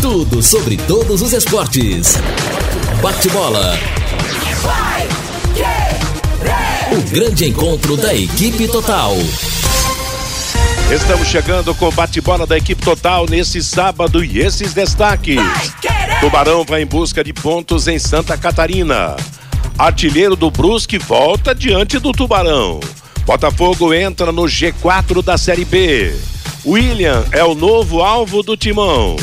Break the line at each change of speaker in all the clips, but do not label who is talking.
Tudo sobre todos os esportes. Bate-bola. O grande encontro da equipe total.
Estamos chegando com o bate-bola da equipe total nesse sábado e esses destaques. Tubarão vai em busca de pontos em Santa Catarina. Artilheiro do Brusque volta diante do Tubarão. Botafogo entra no G4 da Série B. William é o novo alvo do Timão.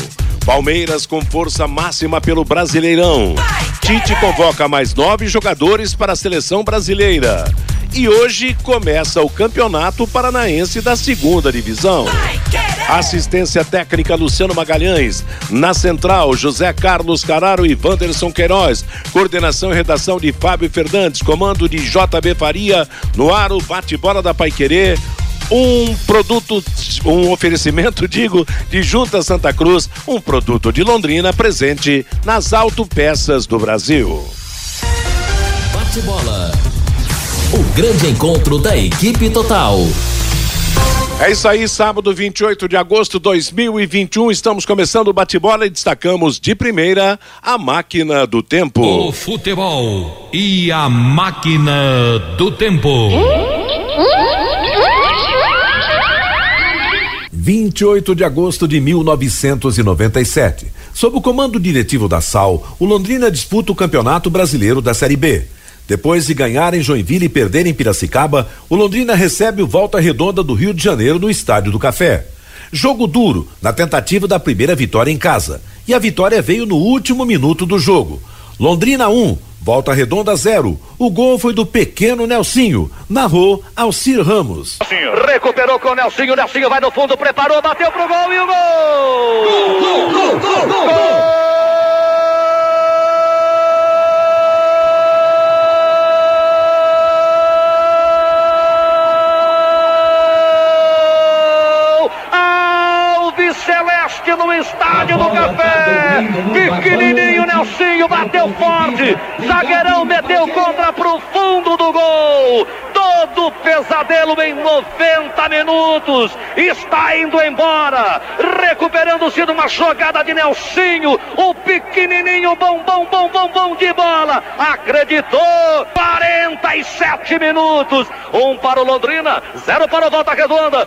Palmeiras com força máxima pelo Brasileirão. Tite convoca mais nove jogadores para a seleção brasileira. E hoje começa o Campeonato Paranaense da Segunda Divisão. Assistência técnica Luciano Magalhães. Na central, José Carlos Cararo e Wanderson Queiroz. Coordenação e redação de Fábio Fernandes. Comando de JB Faria. No ar, o bate-bola da Paiquerê um produto, um oferecimento, digo, de Junta Santa Cruz, um produto de Londrina presente nas autopeças do Brasil.
Bate-bola. O grande encontro da equipe total.
É isso aí, sábado 28 de agosto de 2021. Estamos começando o bate-bola e destacamos de primeira a máquina do tempo.
O futebol e a máquina do tempo.
28 de agosto de 1997. Sob o comando diretivo da SAL, o Londrina disputa o Campeonato Brasileiro da Série B. Depois de ganhar em Joinville e perder em Piracicaba, o Londrina recebe o Volta Redonda do Rio de Janeiro no Estádio do Café. Jogo duro, na tentativa da primeira vitória em casa. E a vitória veio no último minuto do jogo. Londrina 1, um, Volta Redonda 0. O gol foi do pequeno Nelsinho. Narrou Alcir Ramos.
Recuperou com o Nelsinho. Nelsinho vai no fundo, preparou, bateu pro gol e o gol! Gol, gol, gol, gol, gol! gol! Estádio do Café. Pequenininho Nelsinho bateu forte. Zagueirão meteu contra pro fundo do gol. Todo pesadelo em 90 minutos. Está indo embora. Recuperando-se de uma jogada de Nelsinho. O pequenininho bom, bom, bom, bom, bom de bola. Acreditou. 47 minutos. Um para o Londrina, zero para o Volta Redonda.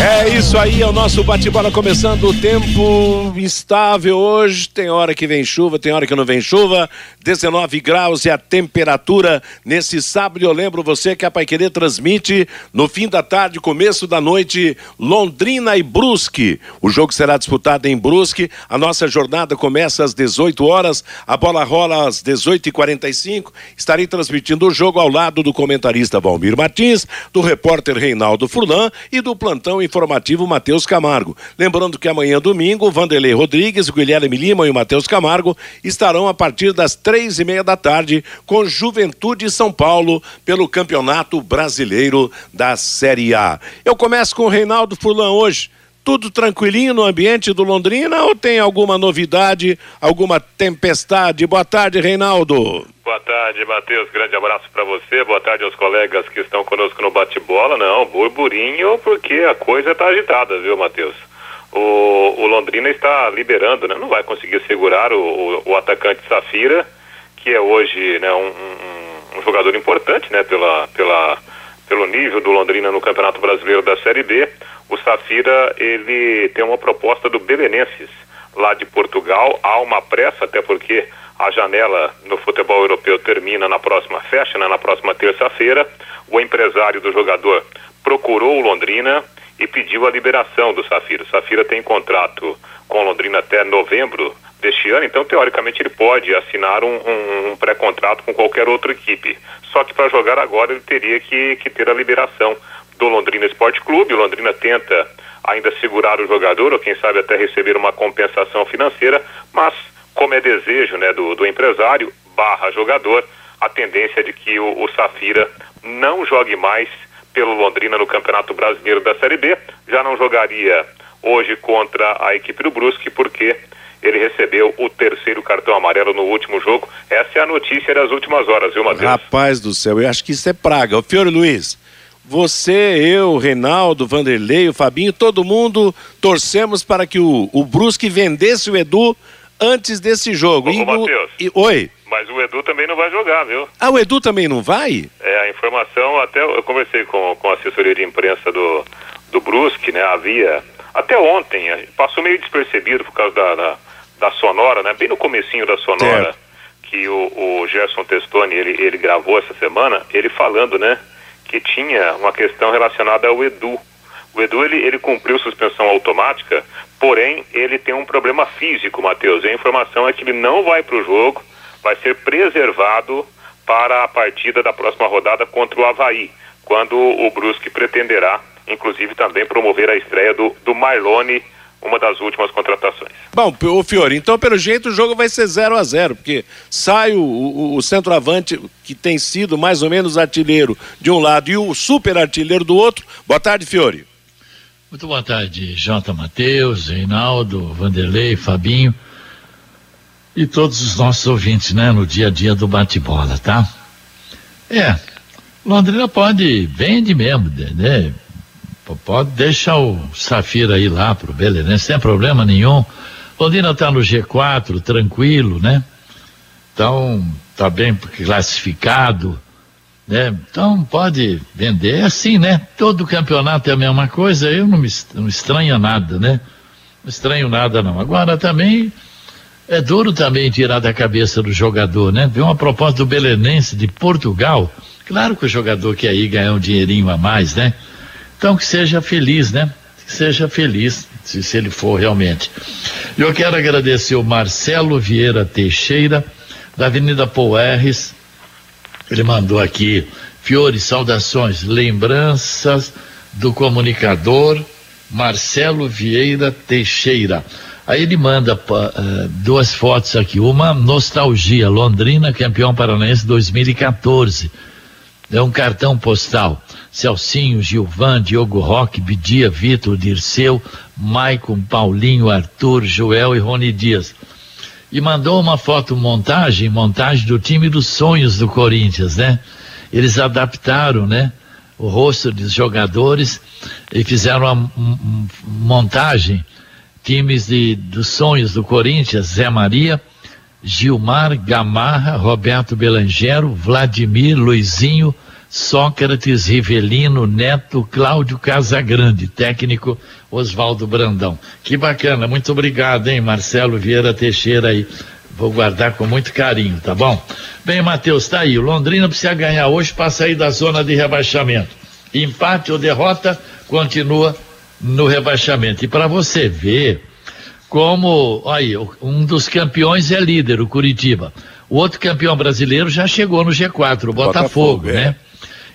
É isso aí, é o nosso bate-bola começando. O tempo instável hoje. Tem hora que vem chuva, tem hora que não vem chuva. 19 graus é a temperatura nesse sábado. Eu lembro você que a Paiquerê transmite no fim da tarde, começo da noite, Londrina e Brusque. O jogo será disputado em Brusque. A nossa jornada começa às 18 horas. A bola rola às 18h45. Estarei transmitindo o jogo ao lado do comentarista Valmir Martins, do repórter Reinaldo Furlan e do plantão informativo Matheus Camargo. Lembrando que amanhã, domingo, Vanderlei Rodrigues, Guilherme Lima e o Matheus Camargo estarão a partir das três e meia da tarde com Juventude São Paulo pelo Campeonato Brasileiro da Série A. Eu começo com o Reinaldo Furlan hoje tudo tranquilinho no ambiente do Londrina ou tem alguma novidade, alguma tempestade? Boa tarde, Reinaldo.
Boa tarde, Matheus. Grande abraço para você. Boa tarde aos colegas que estão conosco no bate-bola. Não, burburinho, porque a coisa está agitada, viu, Matheus? O, o, Londrina está liberando, né? Não vai conseguir segurar o, o, o atacante Safira, que é hoje né, um, um, um jogador importante, né? Pela, pela, pelo nível do Londrina no Campeonato Brasileiro da Série B o Safira ele tem uma proposta do Belenenses lá de Portugal. Há uma pressa, até porque a janela no futebol europeu termina na próxima, fecha né, na próxima terça-feira. O empresário do jogador procurou o Londrina e pediu a liberação do Safira. O Safira tem contrato com o Londrina até novembro deste ano, então teoricamente ele pode assinar um, um, um pré-contrato com qualquer outra equipe. Só que para jogar agora ele teria que, que ter a liberação do Londrina Esporte Clube. O Londrina tenta ainda segurar o jogador, ou quem sabe até receber uma compensação financeira, mas como é desejo né, do, do empresário barra jogador, a tendência é de que o, o Safira não jogue mais pelo Londrina no Campeonato Brasileiro da Série B, já não jogaria hoje contra a equipe do Brusque, porque ele recebeu o terceiro cartão amarelo no último jogo. Essa é a notícia das últimas horas, viu, Matheus?
Rapaz do céu, eu acho que isso é praga. O Fiore Luiz, você, eu, Reinaldo, Vanderlei, o Fabinho, todo mundo torcemos para que o, o Brusque vendesse o Edu antes desse jogo.
Ô,
E
Matheus.
e- oi.
Mas o Edu também não vai jogar, viu?
Ah, o Edu também não vai?
É, a informação, até eu conversei com, com a assessoria de imprensa do, do Brusque, né? Havia, até ontem, passou meio despercebido por causa da, da, da sonora, né? Bem no comecinho da sonora, que o, o Gerson Testoni, ele, ele gravou essa semana, ele falando, né? Que tinha uma questão relacionada ao Edu. O Edu, ele, ele cumpriu suspensão automática, porém, ele tem um problema físico, Matheus. E a informação é que ele não vai para o jogo, vai ser preservado para a partida da próxima rodada contra o Havaí, quando o Brusque pretenderá, inclusive, também promover a estreia do, do Marlone, uma das últimas contratações.
Bom, o Fiore, então pelo jeito o jogo vai ser 0 a 0 porque sai o, o, o centroavante que tem sido mais ou menos artilheiro de um lado e o super artilheiro do outro. Boa tarde, Fiore.
Muito boa tarde, Jota Matheus, Reinaldo, Vanderlei, Fabinho e todos os nossos ouvintes, né, no dia a dia do bate-bola, tá? É, Londrina pode, vende mesmo, né? Pode deixar o Safira aí lá pro Belenense, sem problema nenhum. Londrina tá no G4, tranquilo, né? Então, tá bem classificado, né? Então pode vender. É assim, né? Todo campeonato é a mesma coisa, eu não me não estranha nada, né? Não estranho nada não. Agora também é duro também tirar da cabeça do jogador, né? Viu uma proposta do Belenense de Portugal. Claro que o jogador quer ir ganhar um dinheirinho a mais, né? Então que seja feliz, né? Que seja feliz, se, se ele for realmente. Eu quero agradecer o Marcelo Vieira Teixeira, da Avenida Poerres, ele mandou aqui, Fiore, saudações, lembranças do comunicador Marcelo Vieira Teixeira. Aí ele manda eh, duas fotos aqui, uma nostalgia, Londrina, campeão paranaense 2014. É um cartão postal. Celcinho, Gilvan, Diogo Roque, Bidia, Vitor, Dirceu, Maicon, Paulinho, Arthur, Joel e Rony Dias e mandou uma foto montagem, montagem do time dos sonhos do Corinthians, né? Eles adaptaram, né? O rosto dos jogadores e fizeram uma um- um- montagem, times de, dos sonhos do Corinthians, Zé Maria, Gilmar, Gamarra, Roberto Belangero, Vladimir, Luizinho, Sócrates, Rivelino, Neto, Cláudio Casagrande, técnico Oswaldo Brandão. Que bacana, muito obrigado, hein, Marcelo Vieira Teixeira aí. Vou guardar com muito carinho, tá bom? Bem, Matheus, tá aí. Londrina precisa ganhar hoje para sair da zona de rebaixamento. Empate ou derrota, continua no rebaixamento. E para você ver como, aí, um dos campeões é líder, o Curitiba. O outro campeão brasileiro já chegou no G4, o Botafogo,
Botafogo, é.
né?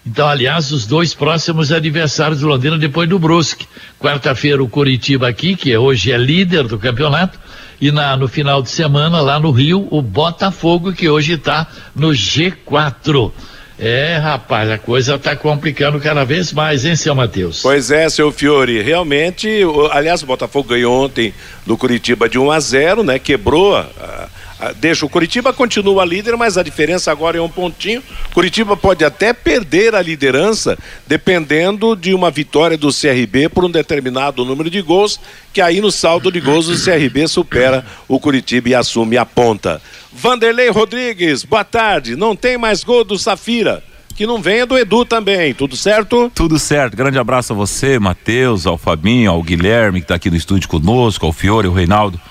Então, aliás, os dois próximos adversários do Londrina depois do Brusque. Quarta-feira o Curitiba aqui, que hoje é líder do campeonato, e na, no final de semana lá no Rio o Botafogo, que hoje está no G4. É, rapaz, a coisa está complicando cada vez mais, hein, seu Matheus?
Pois é, seu Fiore, realmente, aliás, o Botafogo ganhou ontem do Curitiba de 1 a 0, né? Quebrou, a- deixa o Curitiba continua líder, mas a diferença agora é um pontinho. Curitiba pode até perder a liderança dependendo de uma vitória do CRB por um determinado número de gols, que aí no saldo de gols o CRB supera o Curitiba e assume a ponta. Vanderlei Rodrigues, boa tarde. Não tem mais gol do Safira. Que não venha do Edu também, tudo certo?
Tudo certo. Grande abraço a você, Matheus, ao Fabinho, ao Guilherme, que está aqui no estúdio conosco, ao Fiore, ao Reinaldo.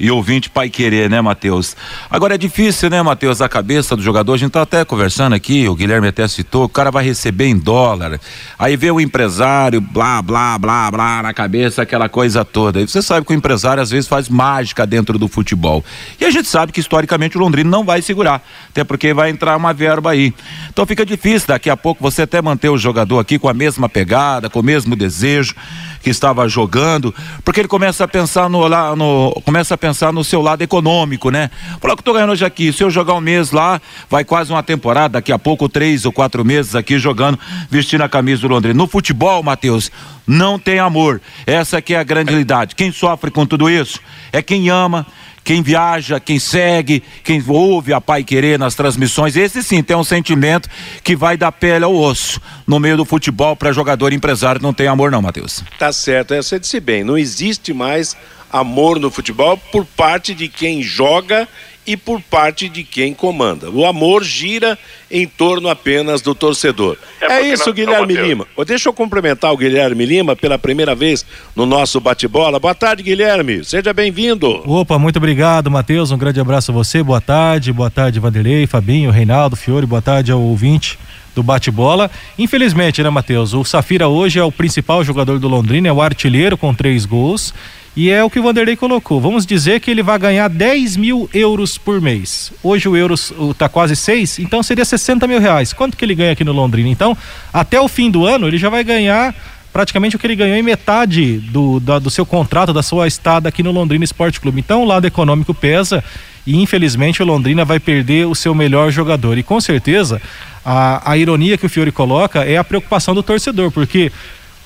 E ouvinte pai querer, né, Matheus? Agora é difícil, né, Matheus, a cabeça do jogador. A gente tá até conversando aqui, o Guilherme até citou, o cara vai receber em dólar. Aí vê o empresário, blá, blá, blá, blá, na cabeça, aquela coisa toda. E você sabe que o empresário às vezes faz mágica dentro do futebol. E a gente sabe que historicamente o Londrina não vai segurar, até porque vai entrar uma verba aí. Então fica difícil daqui a pouco você até manter o jogador aqui com a mesma pegada, com o mesmo desejo que estava jogando, porque ele começa a pensar no, lá, no começa a pensar no seu lado econômico, né? Falou que eu tô ganhando hoje aqui, se eu jogar um mês lá, vai quase uma temporada, daqui a pouco três ou quatro meses aqui jogando, vestindo a camisa do Londrina. No futebol, Matheus, não tem amor. Essa que é a grande realidade. Quem sofre com tudo isso é quem ama, quem viaja, quem segue, quem ouve a Pai Querer nas transmissões, esse sim tem um sentimento que vai da pele ao osso no meio do futebol para jogador empresário não tem amor não, Matheus.
Tá certo, é, você disse bem, não existe mais amor no futebol por parte de quem joga e por parte de quem comanda. O amor gira em torno apenas do torcedor. É, é isso, Guilherme Lima. Deixa eu cumprimentar o Guilherme Lima pela primeira vez no nosso bate-bola. Boa tarde, Guilherme. Seja bem-vindo.
Opa, muito obrigado, Matheus. Um grande abraço a você. Boa tarde. Boa tarde, Vanderlei, Fabinho, Reinaldo, Fiore. Boa tarde ao ouvinte do bate-bola. Infelizmente, né, Matheus? O Safira hoje é o principal jogador do Londrina, é o artilheiro com três gols. E é o que o Vanderlei colocou. Vamos dizer que ele vai ganhar 10 mil euros por mês. Hoje o euro está quase 6, então seria 60 mil reais. Quanto que ele ganha aqui no Londrina? Então, até o fim do ano, ele já vai ganhar praticamente o que ele ganhou em metade do, da, do seu contrato, da sua estada aqui no Londrina Esporte Clube. Então, o lado econômico pesa e infelizmente o Londrina vai perder o seu melhor jogador. E com certeza, a, a ironia que o Fiore coloca é a preocupação do torcedor, porque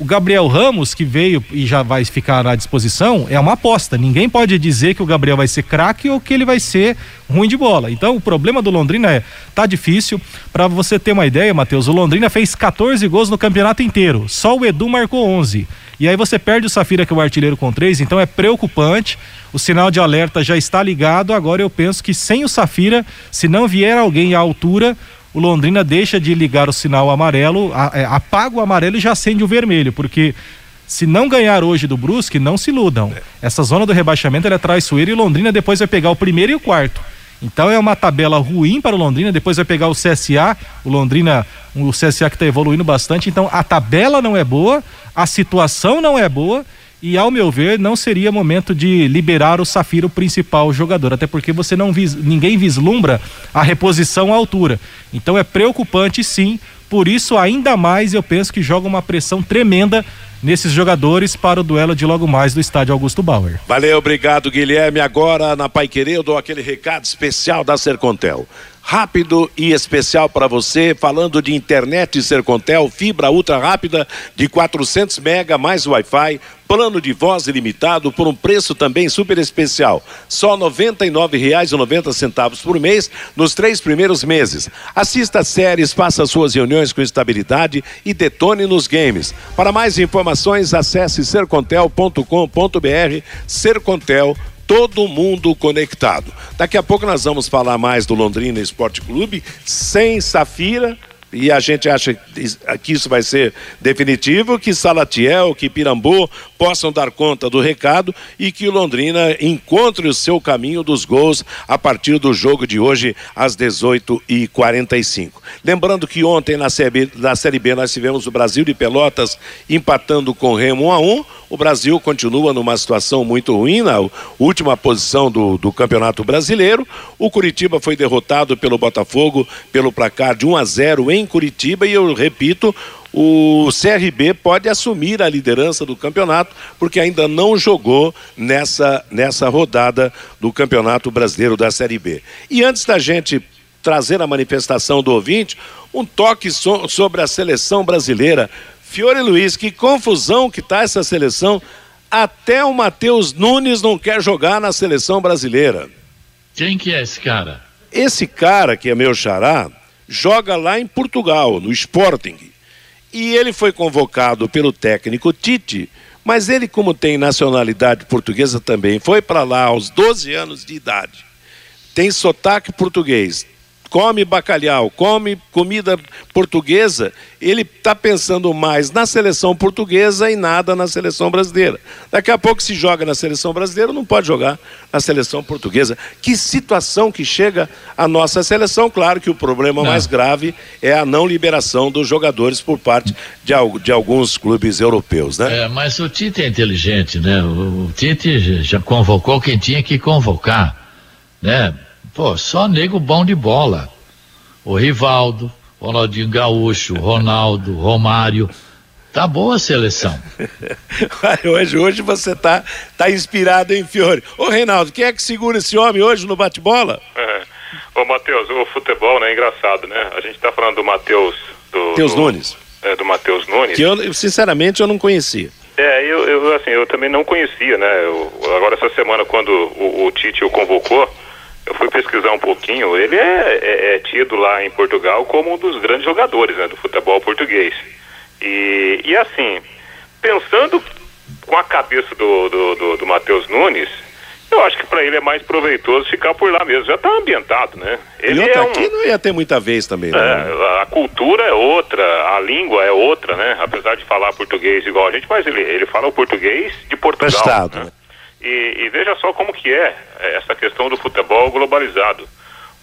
o Gabriel Ramos, que veio e já vai ficar à disposição, é uma aposta. Ninguém pode dizer que o Gabriel vai ser craque ou que ele vai ser ruim de bola. Então, o problema do Londrina é, tá difícil. Para você ter uma ideia, Matheus, o Londrina fez 14 gols no campeonato inteiro. Só o Edu marcou 11. E aí você perde o Safira, que é o artilheiro com três, então é preocupante. O sinal de alerta já está ligado. Agora eu penso que sem o Safira, se não vier alguém à altura, o Londrina deixa de ligar o sinal amarelo, é, apaga o amarelo e já acende o vermelho, porque se não ganhar hoje do Brusque, não se iludam. É. Essa zona do rebaixamento é traiçoeira e o Londrina depois vai pegar o primeiro e o quarto. Então é uma tabela ruim para o Londrina, depois vai pegar o CSA, o Londrina, o CSA que está evoluindo bastante, então a tabela não é boa, a situação não é boa e ao meu ver não seria momento de liberar o Safira o principal jogador, até porque você não vis, ninguém vislumbra a reposição à altura. Então é preocupante sim, por isso ainda mais eu penso que joga uma pressão tremenda nesses jogadores para o duelo de logo mais do estádio Augusto Bauer.
Valeu, obrigado Guilherme. Agora na Pai eu dou aquele recado especial da Sercontel rápido e especial para você, falando de internet Sercontel, fibra ultra rápida de 400 mega mais Wi-Fi, plano de voz ilimitado por um preço também super especial, só R$ 99,90 por mês nos três primeiros meses. Assista séries, faça suas reuniões com estabilidade e detone nos games. Para mais informações, acesse sercontel.com.br, Sercontel todo mundo conectado. Daqui a pouco nós vamos falar mais do Londrina Esporte Clube, sem Safira, e a gente acha que isso vai ser definitivo, que Salatiel, que Pirambu possam dar conta do recado e que o Londrina encontre o seu caminho dos gols a partir do jogo de hoje às 18h45. Lembrando que ontem na série, na série B nós tivemos o Brasil de Pelotas empatando com o Remo 1 a 1 o Brasil continua numa situação muito ruim, na última posição do, do Campeonato Brasileiro. O Curitiba foi derrotado pelo Botafogo pelo placar de 1 a 0 em Curitiba e eu repito, o CRB pode assumir a liderança do campeonato, porque ainda não jogou nessa, nessa rodada do Campeonato Brasileiro da Série B. E antes da gente trazer a manifestação do ouvinte, um toque so sobre a seleção brasileira. Fiore Luiz, que confusão que está essa seleção. Até o Matheus Nunes não quer jogar na seleção brasileira.
Quem que é esse cara?
Esse cara, que é meu xará, joga lá em Portugal, no Sporting. E ele foi convocado pelo técnico Tite, mas ele, como tem nacionalidade portuguesa também, foi para lá aos 12 anos de idade. Tem sotaque português, come bacalhau, come comida portuguesa, ele está pensando mais na seleção portuguesa e nada na seleção brasileira. Daqui a pouco se joga na seleção brasileira, não pode jogar na seleção portuguesa. Que situação que chega a nossa seleção? Claro que o problema não. mais grave é a não liberação dos jogadores por parte de, de alguns clubes europeus, né?
É, mas o Tite é inteligente, né? O, o Tite já convocou quem tinha que convocar, né? Pô, só nego bom de bola. O Rivaldo, Ronaldinho Gaúcho, Ronaldo, Romário. Tá boa a seleção.
hoje, hoje você tá, tá inspirado, hein, Fiore? Ô, Reinaldo, quem é que segura esse homem hoje no bate-bola?
É. Ô, Matheus, o futebol, né, é engraçado, né? A gente tá falando do Matheus... Do,
Matheus Nunes.
É, do Matheus Nunes.
Que eu, sinceramente, eu não conhecia.
É, eu, eu, eu, assim, eu também não conhecia, né? Eu, agora essa semana quando o, o Tite o convocou, eu fui pesquisar um pouquinho, ele é, é, é, tido lá em Portugal como um dos grandes jogadores né, do futebol português. E, e assim, pensando com a cabeça do, do, do, do Matheus Nunes, eu acho que para ele é mais proveitoso ficar por lá mesmo. Já está ambientado, né?
Ele é um... aqui não ia ter muita vez também. Né?
É, a cultura é outra, a língua é outra, né? Apesar de falar português igual a gente, mas ele, ele fala o português de Portugal. Prestado. Né? E, e, veja só como que é essa questão do futebol globalizado.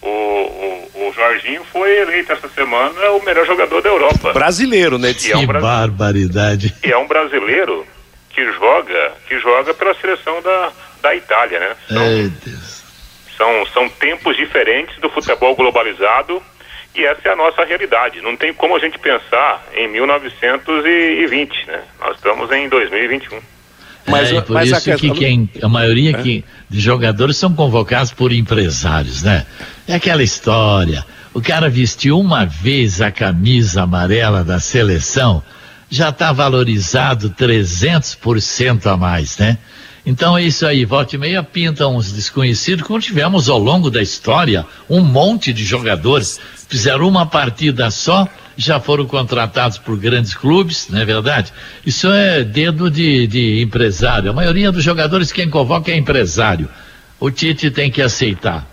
O, o, o, Jorginho foi eleito essa semana o melhor jogador da Europa.
Brasileiro, né?
Que é um barbaridade.
E é um brasileiro que joga, que joga pela seleção da, da Itália, né?
São,
são, são tempos diferentes do futebol globalizado e essa é a nossa realidade. Não tem como a gente pensar em 1920, né? Nós estamos em 2021.
Mas, é, por mas isso a que quem, a maioria é? que, de jogadores são convocados por empresários, né? É aquela história. O cara vestiu uma vez a camisa amarela da seleção, já está valorizado 300% a mais, né? Então é isso aí, volta e meia pinta uns desconhecidos, como tivemos ao longo da história, um monte de jogadores fizeram uma partida só, já foram contratados por grandes clubes, não é verdade? Isso é dedo de, de empresário. A maioria dos jogadores quem convoca é empresário. O Tite tem que aceitar.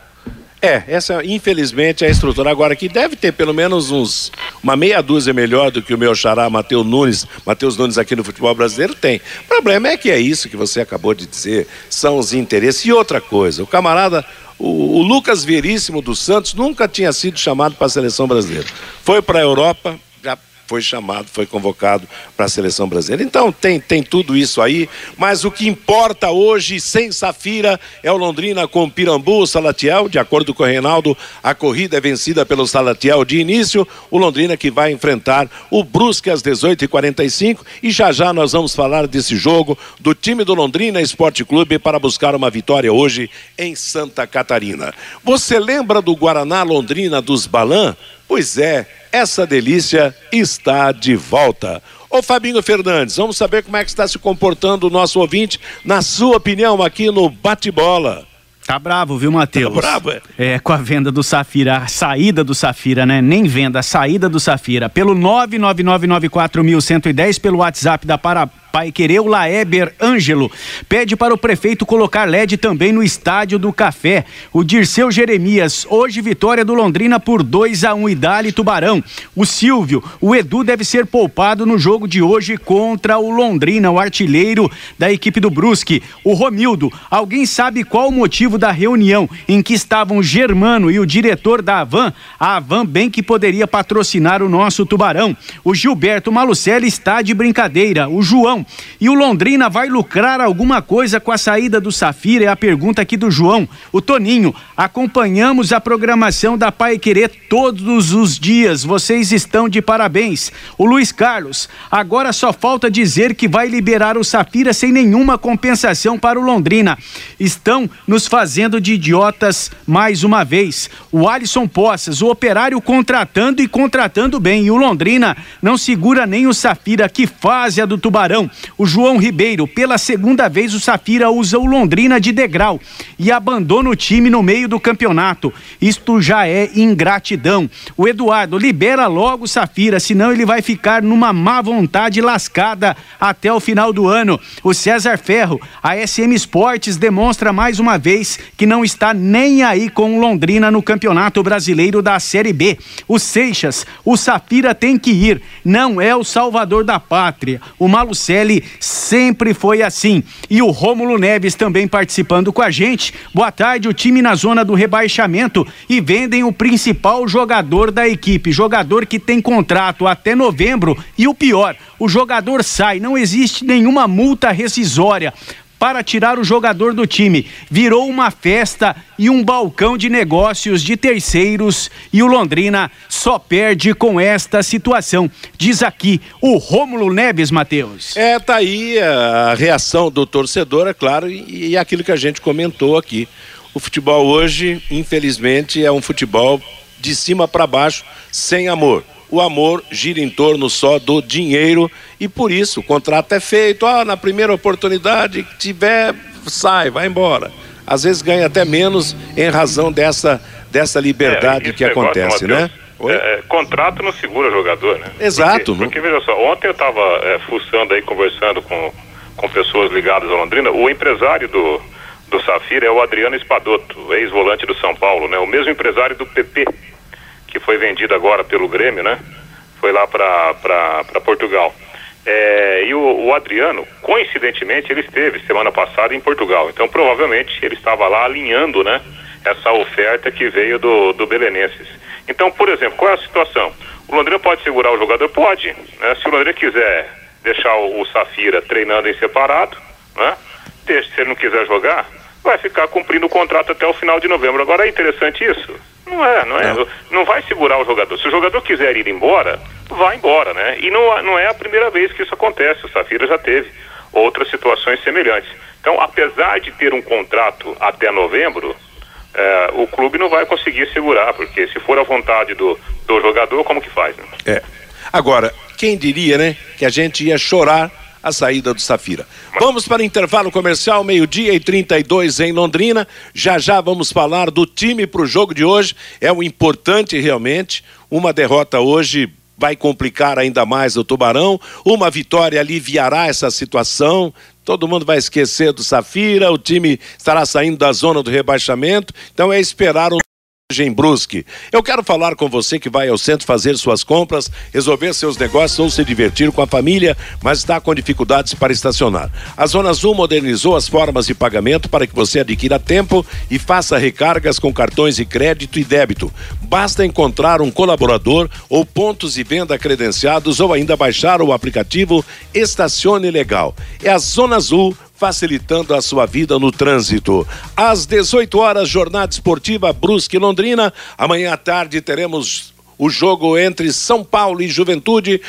É, essa infelizmente é a estrutura. Agora que deve ter pelo menos uns uma meia dúzia melhor do que o meu xará Matheus Nunes, Matheus Nunes aqui no futebol brasileiro tem. O problema é que é isso que você acabou de dizer, são os interesses. E outra coisa, o camarada, o, o Lucas Veríssimo dos Santos nunca tinha sido chamado para a seleção brasileira. Foi para a Europa, já foi chamado, foi convocado para a seleção brasileira. Então tem, tem tudo isso aí, mas o que importa hoje, sem Safira, é o Londrina com Pirambu, Salatiel. De acordo com o Reinaldo, a corrida é vencida pelo Salatiel de início. O Londrina que vai enfrentar o Brusque às 18h45. E já já nós vamos falar desse jogo do time do Londrina Esporte Clube para buscar uma vitória hoje em Santa Catarina. Você lembra do Guaraná Londrina dos Balan? Pois é, essa delícia está de volta. Ô Fabinho Fernandes, vamos saber como é que está se comportando o nosso ouvinte, na sua opinião, aqui no Bate-Bola.
Tá bravo, viu, Matheus?
Tá bravo,
é? É, com a venda do Safira, a saída do Safira, né? Nem venda, a saída do Safira. Pelo 99994110, pelo WhatsApp da Para Pai Querer, o Laeber Ângelo pede para o prefeito colocar LED também no estádio do Café. O Dirceu Jeremias, hoje vitória do Londrina por 2 a 1 um, Idale Tubarão. O Silvio, o Edu deve ser poupado no jogo de hoje contra o Londrina, o artilheiro da equipe do Brusque. O Romildo, alguém sabe qual o motivo da reunião em que estavam Germano e o diretor da Avan? A Avan bem que poderia patrocinar o nosso Tubarão. O Gilberto Malucelli está de brincadeira. O João, e o Londrina vai lucrar alguma coisa com a saída do Safira? É a pergunta aqui do João. O Toninho, acompanhamos a programação da Pai Querer todos os dias. Vocês estão de parabéns. O Luiz Carlos, agora só falta dizer que vai liberar o Safira sem nenhuma compensação para o Londrina. Estão nos fazendo de idiotas mais uma vez. O Alisson Poças, o operário contratando e contratando bem. E o Londrina não segura nem o Safira. Que fase a do Tubarão. O João Ribeiro, pela segunda vez, o Safira usa o Londrina de degrau e abandona o time no meio do campeonato. Isto já é ingratidão. O Eduardo libera logo o Safira, senão ele vai ficar numa má vontade lascada até o final do ano. O César Ferro, a SM Esportes demonstra mais uma vez que não está nem aí com o Londrina no Campeonato Brasileiro da Série B. O Seixas, o Safira tem que ir, não é o salvador da pátria. O Malucelli sempre foi assim. E o Rômulo Neves também participando com a gente. Boa tarde, o time na zona do rebaixamento e vendem o principal jogador da equipe, jogador que tem contrato até novembro e o pior, o jogador sai, não existe nenhuma multa rescisória para tirar o jogador do time. Virou uma festa e um balcão de negócios de terceiros e o Londrina só perde com esta situação. Diz aqui o Rômulo Neves, Matheus.
É, tá aí a reação do torcedor, é claro, e, e aquilo que a gente comentou aqui. O futebol hoje, infelizmente, é um futebol de cima para baixo, sem amor. O amor gira em torno só do dinheiro e por isso o contrato é feito. Ah, na primeira oportunidade que tiver, sai, vai embora. Às vezes ganha até menos em razão dessa, dessa liberdade
É,
que
negócio,
acontece,
Matheus,
né?
É, é, contrato não segura jogador, né?
Exato,
Porque, porque, veja só, ontem eu estava é, fuçando aí, conversando com, com pessoas ligadas a Londrina. O empresário do, do Safira é o Adriano Espadoto, ex-volante do São Paulo, né? O mesmo empresário do PP, que foi vendido agora pelo Grêmio, né? Foi lá para Portugal. É, e o, o Adriano, coincidentemente, ele esteve semana passada em Portugal. Então, provavelmente, ele estava lá alinhando, né? Essa oferta que veio do, do Belenenses. Então, por exemplo, qual é a situação? O Londrina pode segurar o jogador? Pode. Né? Se o Londrina quiser deixar o, o Safira treinando em separado, né? Se ele não quiser jogar, vai ficar cumprindo o contrato até o final de novembro. Agora é interessante isso? Não é, não é. Não, vai segurar o jogador. Se o jogador quiser ir embora, vai embora, né? E não, não é a primeira vez que isso acontece. O Safira já teve outras situações semelhantes. Então, apesar de ter um contrato até novembro, é, o clube não vai conseguir segurar, porque se for a vontade do, do jogador, como que faz? Né?
É. Agora, quem diria, né, que a gente ia chorar a saída do Safira. Vamos para intervalo comercial, meio-dia e 32 em Londrina. Já já vamos falar do time para o jogo de hoje. É o importante realmente. Uma derrota hoje vai complicar ainda mais o Tubarão. Uma vitória aliviará essa situação. Todo mundo vai esquecer do Safira, o time estará saindo da zona do rebaixamento. Então é esperar um em Brusque. Eu quero falar com você que vai ao centro fazer suas compras, resolver seus negócios ou se divertir com a família, mas está com dificuldades para estacionar. A Zona Azul modernizou as formas de pagamento para que você adquira tempo e faça recargas com cartões de crédito e débito. Basta encontrar um colaborador ou pontos de venda credenciados ou ainda baixar o aplicativo Estacione Legal. É a Zona Azul facilitando a sua vida no trânsito. Às 18 horas, jornada esportiva Brusque Londrina. Amanhã à tarde teremos o jogo entre São Paulo e Juventude.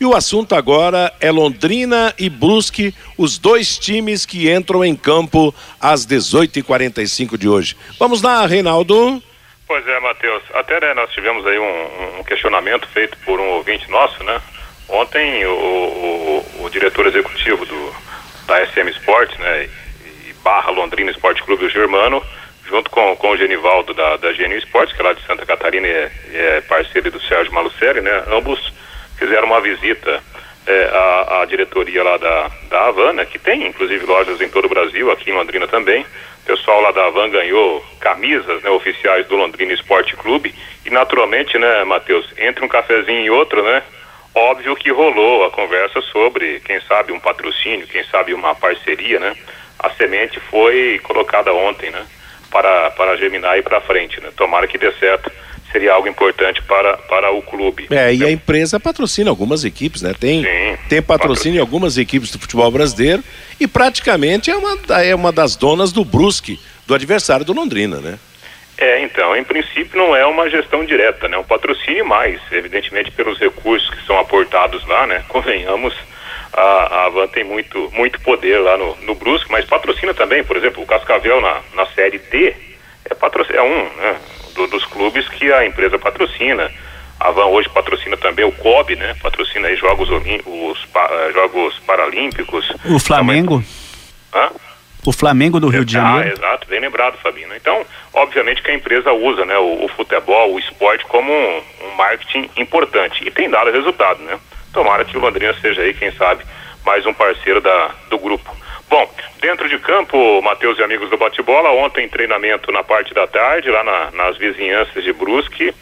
E o assunto agora é Londrina e Brusque, os dois times que entram em campo às 18h45 de hoje. Vamos lá, Reinaldo.
Pois é, Matheus. Até né, nós tivemos aí um, um, questionamento feito por um ouvinte nosso, né? Ontem o, o, o diretor executivo do, da SM Sport, né? E, barra Londrina Esporte Clube, o Germano, junto com, com o Genivaldo da, da Genio Esportes, que é lá de Santa Catarina e é, é parceiro do Sérgio Malucelli, né? Ambos fizeram uma visita é, à, à, diretoria lá da, da Havana, que tem inclusive lojas em todo o Brasil, aqui em Londrina também. O pessoal lá da Havan ganhou camisas né, oficiais do Londrina Esporte Clube e naturalmente, né, Matheus, entre um cafezinho e outro, né? Óbvio que rolou a conversa sobre, quem sabe, um patrocínio, quem sabe uma parceria, né? A semente foi colocada ontem, né? Para, para germinar e para frente, né? Tomara que dê certo. Seria algo importante para, para o clube.
É, e a empresa patrocina algumas equipes, né? Tem,
Sim,
tem patrocínio em algumas equipes do futebol brasileiro e praticamente é uma, é uma das donas do Brusque, do adversário do Londrina, né?
É, então, em princípio não é uma gestão direta, né? Um patrocínio mais, evidentemente pelos recursos que são aportados lá, né? Convenhamos, a, a Avan tem muito, muito poder lá no, no Brusque, mas patrocina também, por exemplo, o Cascavel na, na Série D é, patrocina, é um né, do, dos clubes que a empresa patrocina. A Avan hoje patrocina também o COB, né? Patrocina aí jogos, os, pa, jogos paralímpicos.
O Flamengo?
Também... Hã?
O Flamengo do Rio de Janeiro.
Ah, exato, bem lembrado, Fabino. Então, obviamente que a empresa usa né, o, o futebol, o esporte como um, um, marketing importante e tem dado resultado, né? Tomara que o Londrina seja aí, quem sabe, mais um parceiro da, do grupo. Bom, dentro de campo, Matheus e amigos do bate-bola, ontem treinamento na parte da tarde, lá na, nas vizinhanças de Brusque.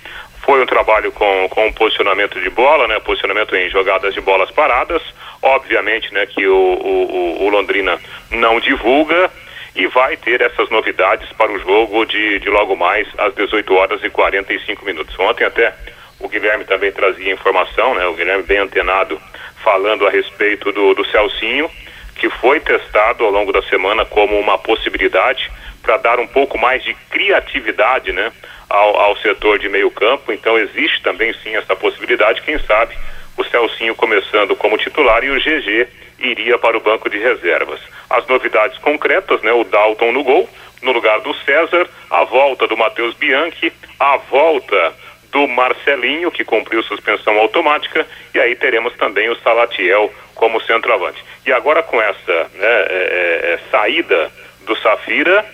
Foi um trabalho com, com posicionamento de bola, né? Posicionamento em jogadas de bolas paradas. Obviamente, né, que o, o, o Londrina não divulga e vai ter essas novidades para o jogo de, de logo mais às 18 horas e 45 minutos. Ontem até o Guilherme também trazia informação, né? O Guilherme bem antenado falando a respeito do, do Celcinho, que foi testado ao longo da semana como uma possibilidade para dar um pouco mais de criatividade, né? Ao, ao setor de meio campo, então existe também sim essa possibilidade, quem sabe o Celcinho começando como titular e o GG iria para o banco de reservas. As novidades concretas, né? O Dalton no gol, no lugar do César, a volta do Matheus Bianchi, a volta do Marcelinho, que cumpriu suspensão automática, e aí teremos também o Salatiel como centroavante. E agora com essa né, é, é, saída do Safira,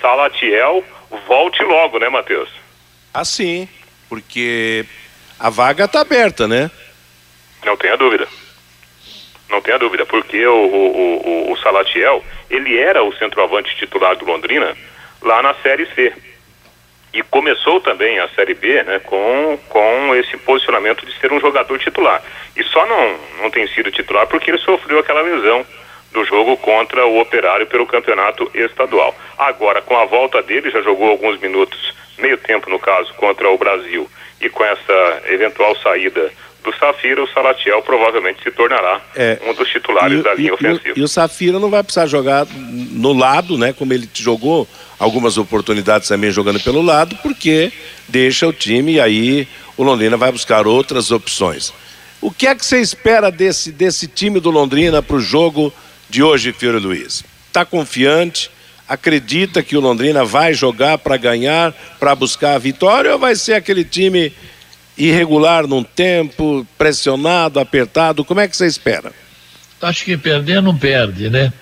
Salatiel volte logo, né, Matheus?
Assim, porque a vaga está aberta, né?
Não tenha dúvida. Não tenha dúvida, porque o, o, o, o Salatiel, ele era o centroavante titular do Londrina lá na Série C. E começou também a Série B né, com, com esse posicionamento de ser um jogador titular. E só não, não tem sido titular porque ele sofreu aquela lesão do jogo contra o Operário pelo campeonato estadual. Agora, com a volta dele, já jogou alguns minutos, meio tempo no caso, contra o Brasil. E com essa eventual saída do Safira, o Salatiel provavelmente se tornará
É.
um dos titulares
E,
da
e-
linha
e
ofensiva.
e o Safira não vai precisar jogar no lado, né? Como ele jogou algumas oportunidades também jogando pelo lado, porque deixa o time e aí o Londrina vai buscar outras opções. O que é que você espera desse, desse time do Londrina para o jogo de hoje, Fiore Luiz? Está confiante? Acredita que o Londrina vai jogar para ganhar, para buscar a vitória, ou vai ser aquele time irregular num tempo, pressionado, apertado? Como é que você espera?
Acho que perder não perde, né?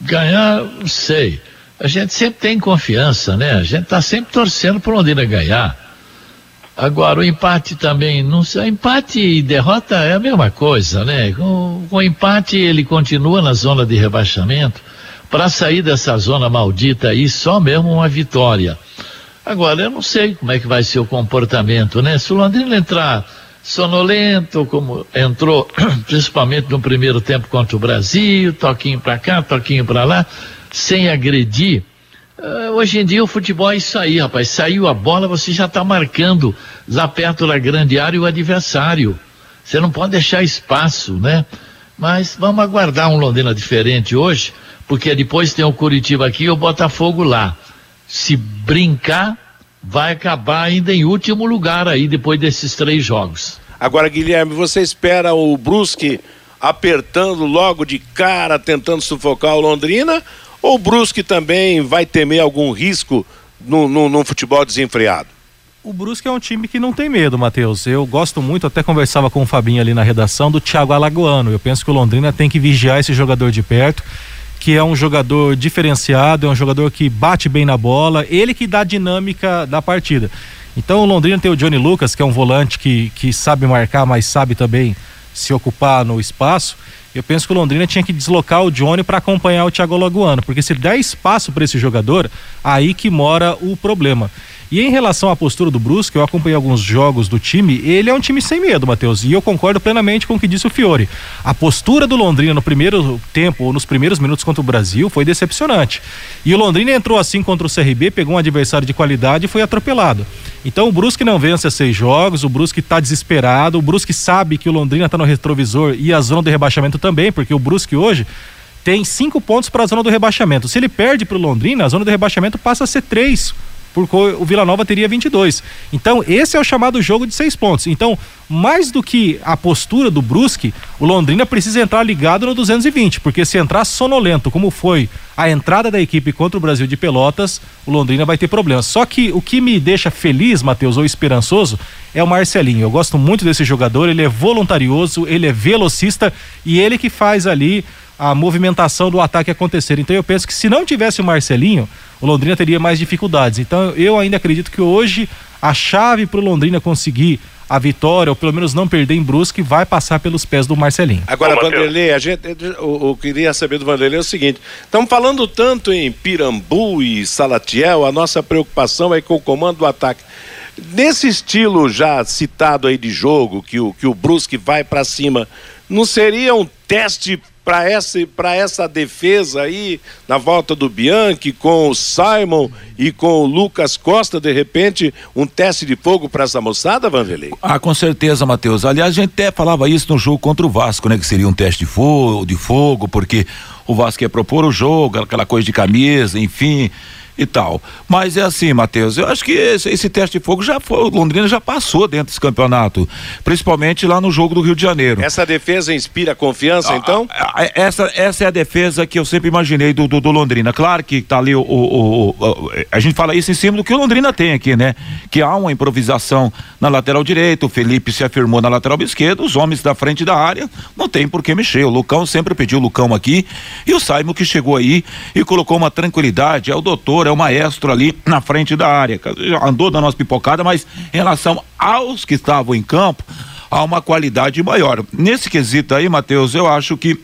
Ganhar, não sei. A gente sempre tem confiança, né? A gente tá sempre torcendo pro Londrina ganhar. Agora, o empate também, não sei, empate e derrota é a mesma coisa, né? Com, com empate ele continua na zona de rebaixamento. Para sair dessa zona maldita aí, só mesmo uma vitória. Agora, eu não sei como é que vai ser o comportamento, né? Se o Londrina entrar sonolento, como entrou, principalmente no primeiro tempo contra o Brasil, toquinho para cá, toquinho para lá, sem agredir. Ah, hoje em dia o futebol é isso aí, rapaz. Saiu a bola, você já está marcando lá perto da grande área o adversário. Você não pode deixar espaço, né? Mas vamos aguardar um Londrina diferente hoje, porque depois tem o Curitiba aqui e o Botafogo lá. Se brincar, vai acabar ainda em último lugar aí depois desses três jogos.
Agora, Guilherme, você espera o Brusque apertando logo de cara, tentando sufocar o Londrina? Ou o Brusque também vai temer algum risco no futebol desenfreado?
O Brusque é um time que não tem medo, Matheus. Eu gosto muito, até conversava com o Fabinho ali na redação, do Thiago Alagoano. Eu penso que o Londrina tem que vigiar esse jogador de perto, que é um jogador diferenciado, é um jogador que bate bem na bola, ele que dá a dinâmica da partida. Então o Londrina tem o Johnny Lucas, que é um volante que, que sabe marcar, mas sabe também se ocupar no espaço. Eu penso que o Londrina tinha que deslocar o Johnny para acompanhar o Thiago Alagoano, porque se der espaço para esse jogador, aí que mora o problema. E em relação à postura do Brusque, eu acompanhei alguns jogos do time, ele é um time sem medo, Matheus, e eu concordo plenamente com o que disse o Fiore. A postura do Londrina no primeiro tempo, ou nos primeiros minutos contra o Brasil, foi decepcionante. E o Londrina entrou assim contra o CRB, pegou um adversário de qualidade e foi atropelado. Então o Brusque não vence a seis jogos, o Brusque está desesperado, o Brusque sabe que o Londrina está no retrovisor e a zona do rebaixamento também, porque o Brusque hoje tem cinco pontos para a zona do rebaixamento. Se ele perde para o Londrina, a zona do rebaixamento passa a ser três porque o Vila Nova teria 22. Então, esse é o chamado jogo de seis pontos. Então, mais do que a postura do Brusque, o Londrina precisa entrar ligado no 220, porque se entrar sonolento, como foi a entrada da equipe contra o Brasil de Pelotas, o Londrina vai ter problemas. Só que o que me deixa feliz, Matheus, ou esperançoso, é o Marcelinho. Eu gosto muito desse jogador, ele é voluntarioso, ele é velocista e ele que faz ali a movimentação do ataque acontecer. Então eu penso que se não tivesse o Marcelinho, o Londrina teria mais dificuldades. Então eu ainda acredito que hoje a chave para o Londrina conseguir a vitória, ou pelo menos não perder em Brusque, vai passar pelos pés do Marcelinho.
Agora. Vanderlei, a gente, o, o queria saber do Vanderlei é o seguinte: estamos falando tanto em Pirambu e Salatiel, a nossa preocupação é com o comando do ataque. Nesse estilo já citado aí de jogo, que o, que o Brusque vai para cima, não seria um teste para essa, pra essa defesa aí, na volta do Bianchi, com o Simon e com o Lucas Costa, de repente, um teste de fogo para essa moçada, Vanderlei?
Ah, com certeza, Matheus. Aliás, a gente até falava isso no jogo contra o Vasco, né? Que seria um teste de fogo, de fogo porque o Vasco ia propor o jogo, aquela coisa de camisa, enfim. E tal. Mas é assim, Matheus, eu acho que esse, esse, teste de fogo já foi, o Londrina já passou dentro desse campeonato, principalmente lá no jogo do Rio de Janeiro.
Essa defesa inspira confiança,
Ah,
então?
ah, essa, essa é a defesa que eu sempre imaginei do, do, do Londrina. Claro que tá ali o, o- o- o- A gente fala isso em cima do que o Londrina tem aqui, né? Que há uma improvisação na lateral direita, o Felipe se afirmou na lateral esquerda, os homens da frente da área não tem por que mexer. O Lucão sempre pediu o Lucão aqui e o Saimo que chegou aí e colocou uma tranquilidade. É o doutor, é o maestro ali na frente da área. Já andou dando umas pipocadas, mas em relação aos que estavam em campo, há uma qualidade maior. Nesse quesito aí, Matheus, eu acho que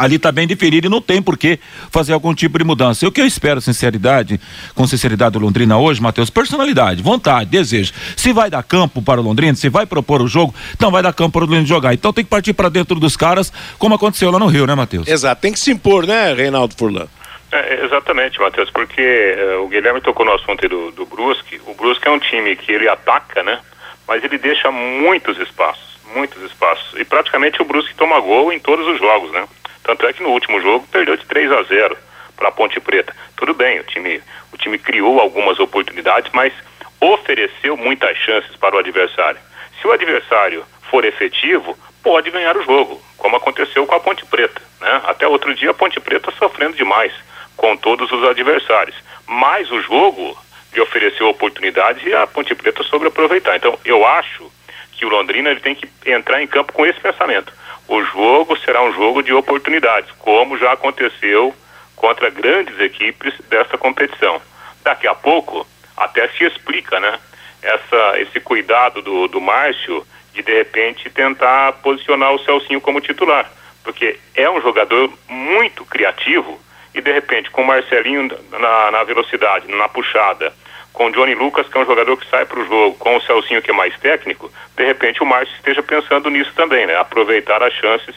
ali está bem diferido e não tem por que fazer algum tipo de mudança. O que eu espero, sinceridade, com sinceridade do Londrina hoje, Matheus, personalidade, vontade, desejo. Se vai dar campo para o Londrina, se vai propor o jogo, então vai dar campo para o Londrina jogar. Então tem que partir para dentro dos caras, como aconteceu lá no Rio, né, Matheus?
Exato, tem que se impor, né, Reinaldo Furlan?
É, exatamente, Matheus, porque eh, o Guilherme tocou no assunto do, do Brusque. O Brusque é um time que ele ataca, né? Mas ele deixa muitos espaços, muitos espaços. E praticamente o Brusque toma gol em todos os jogos, né? Tanto é que no último jogo perdeu de 3 a 0 para a Ponte Preta. Tudo bem, o time, o time criou algumas oportunidades, mas ofereceu muitas chances para o adversário. Se o adversário for efetivo, pode ganhar o jogo, como aconteceu com a Ponte Preta. Né? Até outro dia a Ponte Preta sofrendo demais com todos os adversários. Mas o jogo lhe ofereceu oportunidades e a Ponte Preta soube aproveitar. Então eu acho que o Londrina ele tem que entrar em campo com esse pensamento. O jogo será um jogo de oportunidades, como já aconteceu contra grandes equipes dessa competição. Daqui a pouco até se explica, né? Essa, esse cuidado do, do Márcio de de repente tentar posicionar o Celcinho como titular, porque é um jogador muito criativo e de repente com o Marcelinho na, na velocidade, na puxada, com o Johnny Lucas, que é um jogador que sai para o jogo, com o Celcinho, que é mais técnico, de repente o Márcio esteja pensando nisso também, né? Aproveitar as chances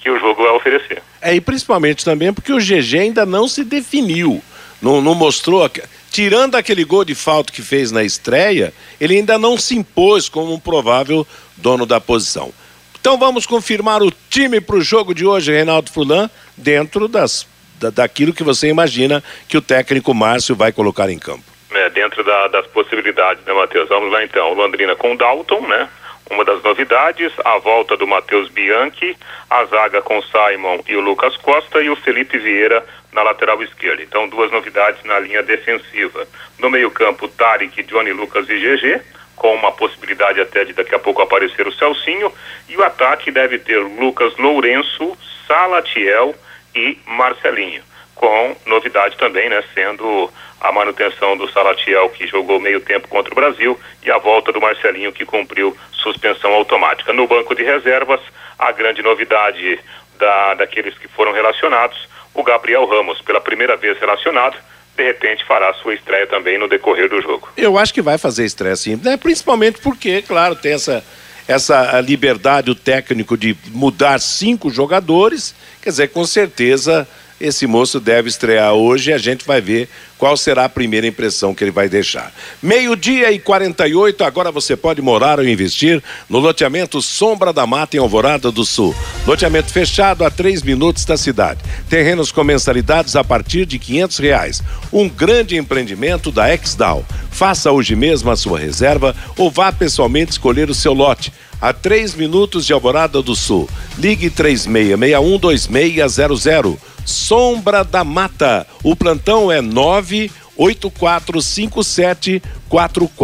que o jogo vai oferecer.
É, e principalmente também porque o GG ainda não se definiu. Não, não mostrou. Tirando aquele gol de falta que fez na estreia, ele ainda não se impôs como um provável dono da posição. Então vamos confirmar o time para o jogo de hoje, Reinaldo Fulan, dentro das, da, daquilo que você imagina que o técnico Márcio vai colocar em campo.
É, dentro da- das possibilidades, né, Matheus? Vamos lá então. Londrina com Dalton, né? Uma das novidades, a volta do Matheus Bianchi, a zaga com Simon e o Lucas Costa e o Felipe Vieira na lateral esquerda. Então, duas novidades na linha defensiva. No meio-campo, Tarek, Johnny Lucas e GG, com uma possibilidade até de daqui a pouco aparecer o Celcinho. E o ataque deve ter Lucas Lourenço, Salatiel e Marcelinho. Com novidade também, né? Sendo a manutenção do Salatiel, que jogou meio tempo contra o Brasil, e a volta do Marcelinho, que cumpriu suspensão automática. No banco de reservas, a grande novidade da, daqueles que foram relacionados, o Gabriel Ramos, pela primeira vez relacionado, de repente fará sua estreia também no decorrer do jogo.
Eu acho que vai fazer estresse, sim, né? principalmente porque, claro, tem essa, essa liberdade o técnico de mudar cinco jogadores. Quer dizer, com certeza esse moço deve estrear hoje e a gente vai ver qual será a primeira impressão que ele vai deixar. Meio-dia e 48, agora você pode morar ou investir no loteamento Sombra da Mata em Alvorada do Sul. Loteamento fechado a três minutos da cidade. Terrenos com mensalidades a partir de quinhentos reais. Um grande empreendimento da Exdal. Faça hoje mesmo a sua reserva ou vá pessoalmente escolher o seu lote. A três minutos de Alvorada do Sul. Ligue 36612600. Sombra da Mata. O plantão é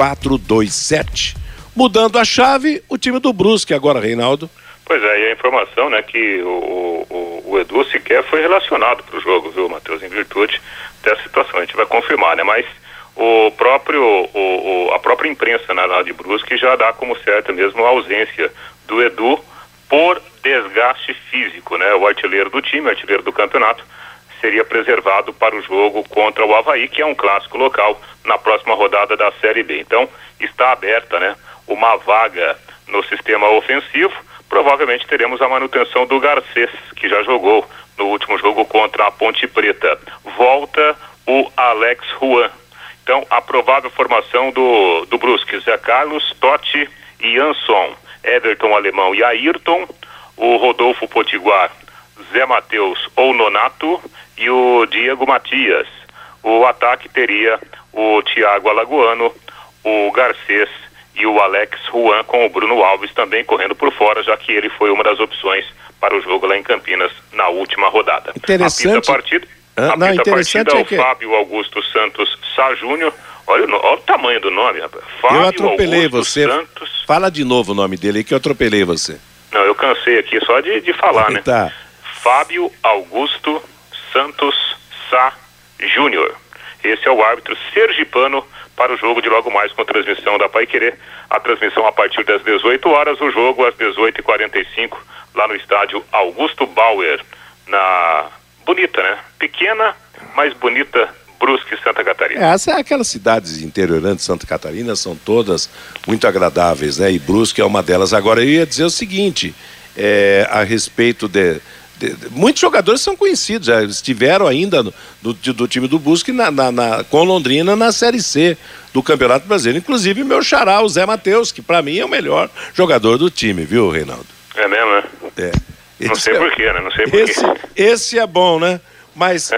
984574427. Mudando a chave, o time do Brusque agora, Reinaldo.
Pois é, e a informação, né, que o, o, o Edu sequer foi relacionado para o jogo, viu, Matheus, em virtude dessa situação. A gente vai confirmar, né, mas o próprio, o, o- a própria imprensa na, na de Brusque já dá como certa mesmo a ausência do Edu por desgaste físico, né, o artilheiro do time, o artilheiro do campeonato, seria preservado para o jogo contra o Havaí, que é um clássico local na próxima rodada da Série B. Então, está aberta, né, uma vaga no sistema ofensivo. Provavelmente teremos a manutenção do Garcês, que já jogou no último jogo contra a Ponte Preta. Volta o Alex Juan. Então, a provável formação do, do Brusque, Zé Carlos, Totti e Anson, Everton Alemão e Ayrton, o Rodolfo Potiguar, Zé Matheus ou Nonato e o Diego Matias. O ataque teria o Thiago Alagoano, o Garcês e o Alex Juan com o Bruno Alves também correndo por fora, já que ele foi uma das opções para o jogo lá em Campinas na última rodada.
Interessante.
A partida,
Ah,
a
não,
partida
interessante
é
é
o
que-
Fábio Augusto Santos Sá Júnior. Olha, o olha o tamanho do nome, rapaz. Fábio
eu atropelei
Augusto
você.
Santos.
Fala de novo o nome dele aí que eu atropelei você.
Cansei aqui só de, de falar, né?
Tá.
Fábio Augusto Santos Sá Júnior. Esse é o árbitro sergipano para o jogo de logo mais com transmissão da Pai Querer. A transmissão a partir das 18 horas, o jogo às 18h45, lá no estádio Augusto Bauer, na bonita, né? Pequena, mas bonita Brusque, Santa Catarina.
É, essa- aquelas cidades interiorantes de Santa Catarina são todas muito agradáveis, né? E Brusque é uma delas. Agora, eu ia dizer o seguinte, é, a respeito de, de- Muitos jogadores são conhecidos, já estiveram ainda no- do, do time do Brusque na, na- na- com Londrina na Série C do Campeonato Brasileiro. Inclusive meu xará, o Zé Matheus, que para mim é o melhor jogador do time, viu, Reinaldo?
É mesmo, né?
É.
Não sei
é-
porquê, né? Não sei porquê.
Esse, esse é bom, né? Mas,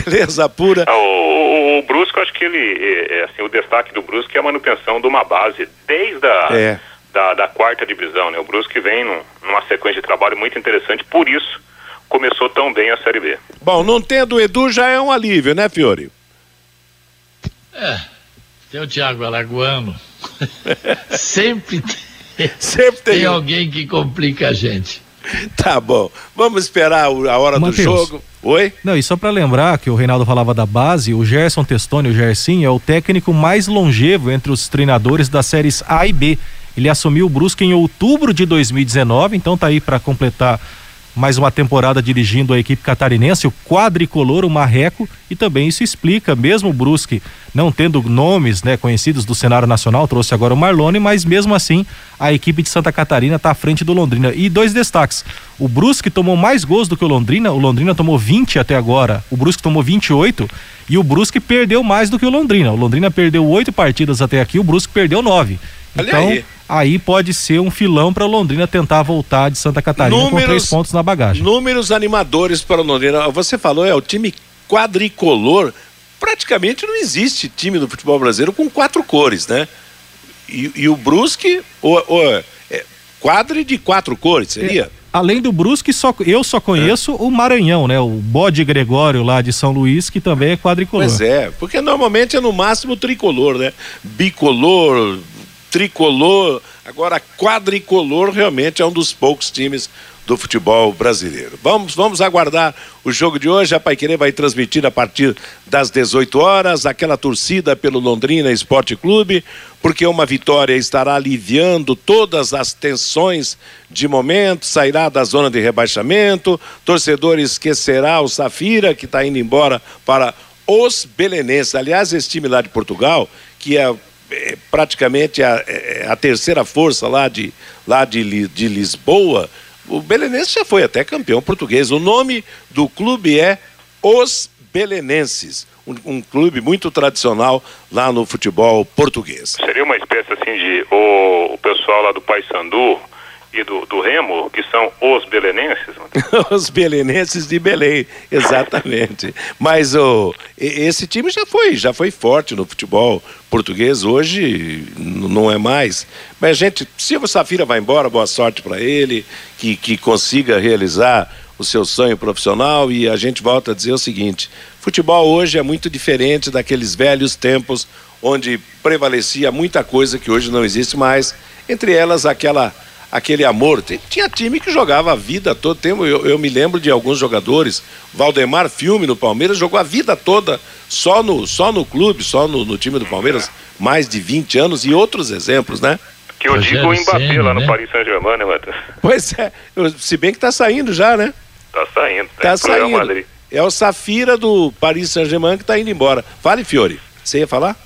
beleza pura.
Ah, O, o, o eu acho que ele, é, é, assim, o destaque do Brusque é a manutenção de uma base desde a
É.
da, da quarta divisão, né? O Brusque vem num- numa sequência de trabalho muito interessante, por isso começou tão bem a Série B.
Bom, não tendo o Edu já é um alívio, né, Fiore?
É, tem o Thiago Alagoano. Sempre tem,
Sempre tem
tem alguém que complica a gente.
Tá bom. Vamos esperar a hora
Matheus.
do jogo. Oi?
Não, e só pra lembrar que o Reinaldo falava da base, o Gerson Testoni, o Gersin, é o técnico mais longevo entre os treinadores das séries A e B. Ele assumiu o Brusque em outubro de 2019, então tá aí pra completar mais uma temporada dirigindo a equipe catarinense, o quadricolor, o Marreco, e também isso explica, mesmo o Brusque não tendo nomes né, conhecidos do cenário nacional, trouxe agora o Marlone, mas mesmo assim a equipe de Santa Catarina está à frente do Londrina. E dois destaques: o Brusque tomou mais gols do que o Londrina, o Londrina tomou 20 até agora, o Brusque tomou 28 e o Brusque perdeu mais do que o Londrina. O Londrina perdeu oito partidas até aqui, o Brusque perdeu nove. Então,
aí.
pode ser um filão para Londrina tentar voltar de Santa Catarina com três pontos na bagagem.
Números animadores para Londrina. Você falou, é o time quadricolor. Praticamente não existe time no futebol brasileiro com quatro cores, né? E, e o Brusque, o, o, é, quadre de quatro cores, seria?
Além do Brusque, só, eu só conheço o Maranhão, né? O Bode Gregório lá de São Luís, que também é quadricolor.
Pois é, porque normalmente é no máximo tricolor, né? Bicolor, tricolor, agora quadricolor realmente é um dos poucos times do futebol brasileiro. Vamos, vamos aguardar o jogo de hoje. A Paiquerê vai transmitir a partir das 18 horas aquela torcida pelo Londrina Esporte Clube, porque uma vitória estará aliviando todas as tensões de momento, sairá da zona de rebaixamento, torcedor esquecerá o Safira, que está indo embora para os belenenses. Aliás, esse time lá de Portugal, que é, é praticamente a, é a terceira força lá de, lá de, de Lisboa, o belenense já foi até campeão português. O nome do clube é Os Belenenses, um, um clube muito tradicional lá no futebol português.
Seria uma espécie assim de o, o pessoal lá do Paysandu e do, do Remo, que são os belenenses.
Os belenenses de Belém, exatamente. Mas o, esse time já foi, já foi forte no futebol português, hoje não é mais. Mas, gente, se o Safira vai embora, boa sorte para ele, que, que consiga realizar o seu sonho profissional. E a gente volta a dizer o seguinte: futebol hoje é muito diferente daqueles velhos tempos onde prevalecia muita coisa que hoje não existe mais, entre elas aquela aquele amor. Tinha time que jogava a vida toda. Tem- eu, eu me lembro de alguns jogadores. Valdemar Filme no Palmeiras jogou a vida toda só no, só no clube, só no, no time do Palmeiras, mais de 20 anos e outros exemplos, né?
Que eu digo o Mbappé lá no Paris Saint-Germain, né, Matheus?
Pois é, se bem que tá saindo já, né?
Tá saindo.
Tá
Real
saindo.
Madrid.
É o Safira do Paris Saint-Germain que tá indo embora. Fale, Fiore. Você ia falar?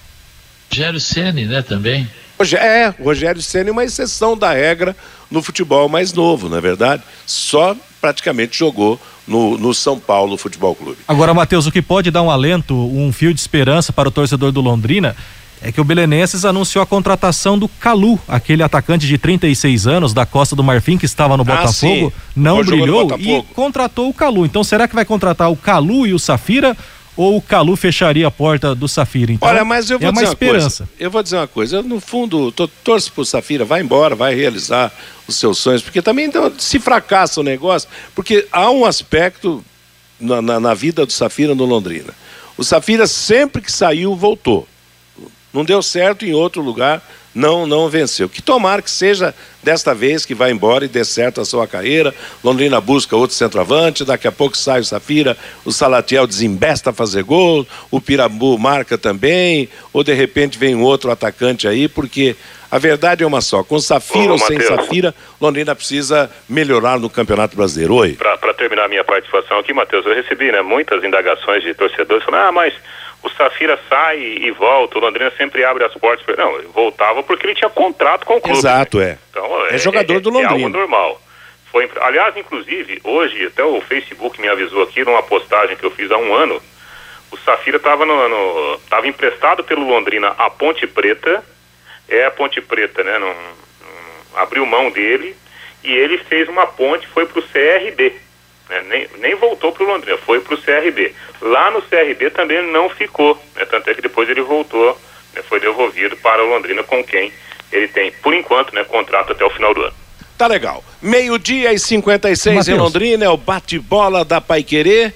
Rogério Ceni, né, também.
É, Rogério Senna é uma exceção da regra no futebol mais novo, não é verdade? Só praticamente jogou no, no São Paulo Futebol Clube.
Agora, Matheus, o que pode dar um alento, um fio de esperança para o torcedor do Londrina é que o Belenenses anunciou a contratação do Calu, aquele atacante de 36 anos da Costa do Marfim que estava no
Ah,
Botafogo,
sim.
não
no
brilhou e
Botafogo.
contratou o Calu. Então, será que vai contratar o Calu e o Safira ou o Calu fecharia a porta do Safira. Então,
Olha, mas eu vou
é
dizer uma
esperança.
coisa. Eu vou dizer uma coisa. Eu, no fundo, tô, torço pro Safira, vai embora, vai realizar os seus sonhos, porque também então, se fracassa o negócio, porque há um aspecto na, na, na vida do Safira no Londrina. O Safira sempre que saiu voltou. Não deu certo em outro lugar, não não venceu. Que tomara que seja desta vez que vai embora e dê certo a sua carreira. Londrina busca outro centroavante, daqui a pouco sai o Safira, o Salatiel desembesta a fazer gol, o Pirambu marca também, ou de repente vem um outro atacante aí, porque a verdade é uma só, com Safira
Ô,
ou sem
Matheus.
Safira, Londrina precisa melhorar no Campeonato Brasileiro. Oi.
Para terminar minha participação aqui, Matheus, eu recebi né, muitas indagações de torcedores falando, ah, mas o Safira sai e volta, o Londrina sempre abre as portas. pra-" Não, ele voltava porque ele tinha contrato com o clube.
Exato, é.
Então,
É jogador do
É algo
Londrina.
normal. Foi, aliás, inclusive, hoje, até o Facebook me avisou aqui numa postagem que eu fiz há um ano, o Safira estava no, no- tava emprestado pelo Londrina à Ponte Preta, é a Ponte Preta, né? Não, não- abriu mão dele e ele fez uma ponte, foi para o CRB. Né, Nem, nem voltou para o Londrina, foi para o CRB. Lá no CRB também não ficou, né, tanto é que depois ele voltou, né, foi devolvido para o Londrina com quem ele tem, por enquanto, né, contrato até o final do ano.
Tá legal. Meio-dia e 56 em
Mateus.
Londrina, é o bate-bola da Paiquerê.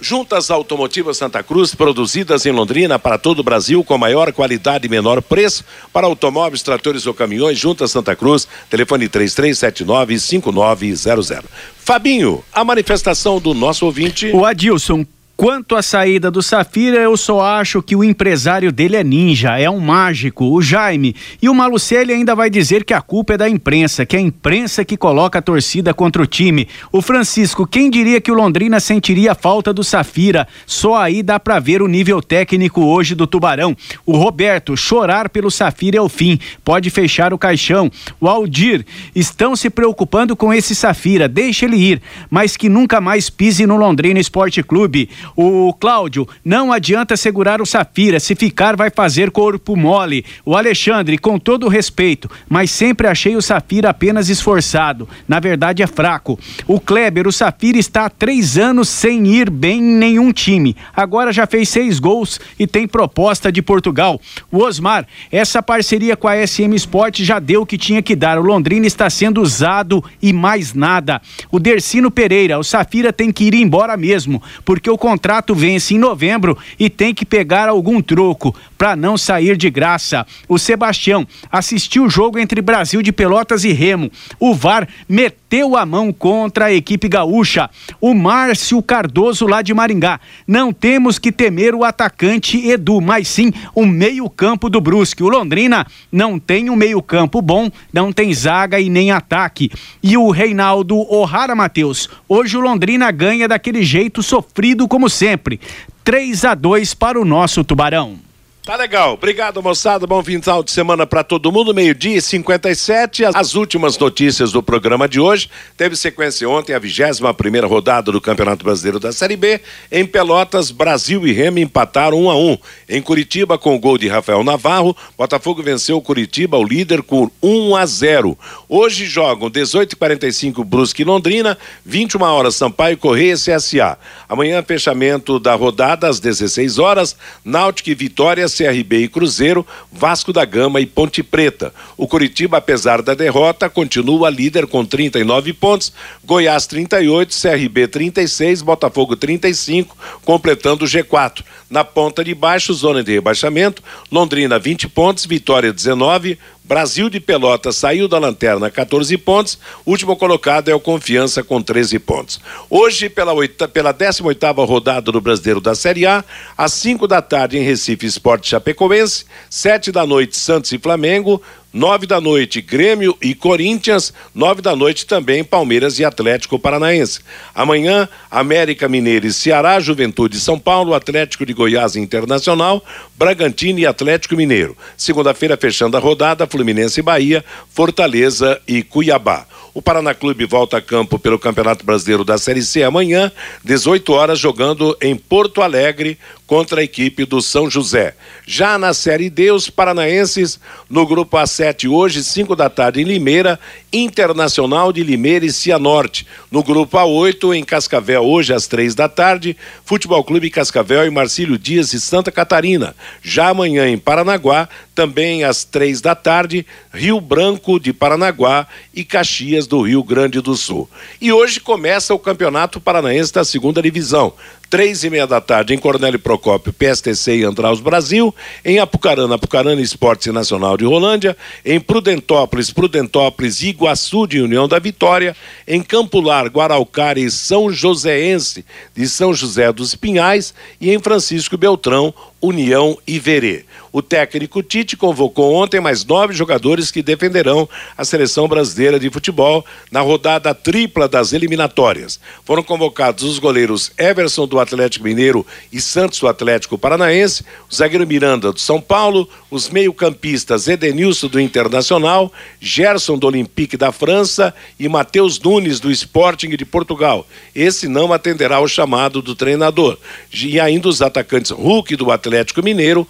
Juntas Automotivas Santa Cruz, produzidas em Londrina para todo o Brasil com maior qualidade e menor preço para automóveis, tratores ou caminhões. Juntas Santa Cruz, telefone 3379-5900. Fabinho, a manifestação do nosso ouvinte.
O Adilson, quanto à saída do Safira, eu só acho que o empresário dele é ninja, é um mágico, o Jaime. E o Malucelli ainda vai dizer que a culpa é da imprensa, que é a imprensa que coloca a torcida contra o time. O Francisco, quem diria que o Londrina sentiria a falta do Safira? Só aí dá pra ver o nível técnico hoje do Tubarão. O Roberto, chorar pelo Safira é o fim, pode fechar o caixão. O Aldir, estão se preocupando com esse Safira, deixa ele ir, mas que nunca mais pise no Londrina Esporte Clube. O Cláudio, não adianta segurar o Safira, se ficar vai fazer corpo mole. O Alexandre, com todo respeito, mas sempre achei o Safira apenas esforçado. Na verdade é fraco. O Kleber, o Safira está há três anos sem ir bem em nenhum time. Agora já fez seis gols e tem proposta de Portugal. O Osmar, essa parceria com a SM Sport já deu o que tinha que dar. O Londrina está sendo usado e mais nada. O Dercino Pereira, o Safira tem que ir embora mesmo, porque o contrato vence em novembro e tem que pegar algum troco para não sair de graça. O Sebastião assistiu o jogo entre Brasil de Pelotas e Remo. O VAR meteu a mão contra a equipe gaúcha. O Márcio Cardoso lá de Maringá. Não temos que temer o atacante Edu, mas sim o meio-campo do Brusque. O Londrina não tem um meio-campo bom, não tem zaga e nem ataque. E o Reinaldo O'Hara Matheus. Hoje o Londrina ganha daquele jeito sofrido como sempre. 3 a 2 para o nosso Tubarão.
Tá legal. Obrigado, moçada. Bom final de semana para todo mundo. Meio-dia e 57. As- As últimas notícias do programa de hoje. Teve sequência ontem, a 21 primeira rodada do Campeonato Brasileiro da Série B. Em Pelotas, Brasil e Remo empataram 1 a 1 Em Curitiba, com o gol de Rafael Navarro, Botafogo venceu o Curitiba, o líder, por 1 a 0 Hoje jogam 18 e 45 Brusque e Londrina, 21 horas Sampaio Correia e CSA. Amanhã, fechamento da rodada às 16 horas, Náutico e Vitória, CRB e Cruzeiro, Vasco da Gama e Ponte Preta. O Curitiba, apesar da derrota, continua líder com 39 pontos, Goiás 38, CRB 36, Botafogo 35, completando o G4. Na ponta de baixo, zona de rebaixamento, Londrina 20 pontos, Vitória 19, Brasil de Pelotas saiu da lanterna 14 pontos, último colocado é o Confiança com 13 pontos. Hoje, pela, pela 18ª rodada do Brasileiro da Série A, às 5 da tarde em Recife Esporte Chapecoense, 7 da noite Santos e Flamengo, Nove da noite, Grêmio e Corinthians. Nove da noite também, Palmeiras e Atlético Paranaense. Amanhã, América Mineiro e Ceará, Juventude São Paulo, Atlético de Goiás Internacional, Bragantino e Atlético Mineiro. Segunda-feira, fechando a rodada, Fluminense e Bahia, Fortaleza e Cuiabá. O Paraná Clube volta a campo pelo Campeonato Brasileiro da Série C amanhã, 18 horas, jogando em Porto Alegre contra a equipe do São José. Já na Série D, os paranaenses no grupo A7 hoje, 5 da tarde em Limeira, Internacional de Limeira e Cianorte. No grupo A8 em Cascavel hoje às três da tarde, Futebol Clube Cascavel e Marcílio Dias e Santa Catarina. Já amanhã em Paranaguá, também às três da tarde, Rio Branco de Paranaguá e Caxias do Rio Grande do Sul. E hoje começa o Campeonato Paranaense da Segunda Divisão três e meia da tarde em Cornélio Procópio, PSTC e Andraus Brasil, em Apucarana, Apucarana Esporte Nacional de Rolândia, em Prudentópolis, Prudentópolis Iguaçu de União da Vitória, em Campo Largo, Araucária e São Joséense de São José dos Pinhais e em Francisco Beltrão, União e Verê. O técnico Tite convocou ontem mais nove jogadores que defenderão a seleção brasileira de futebol na rodada tripla das eliminatórias. Foram convocados os goleiros Everson do Atlético Mineiro e Santos do Atlético Paranaense, o zagueiro Miranda do São Paulo, os meio-campistas Edenilson do Internacional, Gerson do Olympique da França e Matheus Nunes do Sporting de Portugal. Esse não atenderá ao chamado do treinador. E ainda os atacantes Hulk do Atlético Mineiro,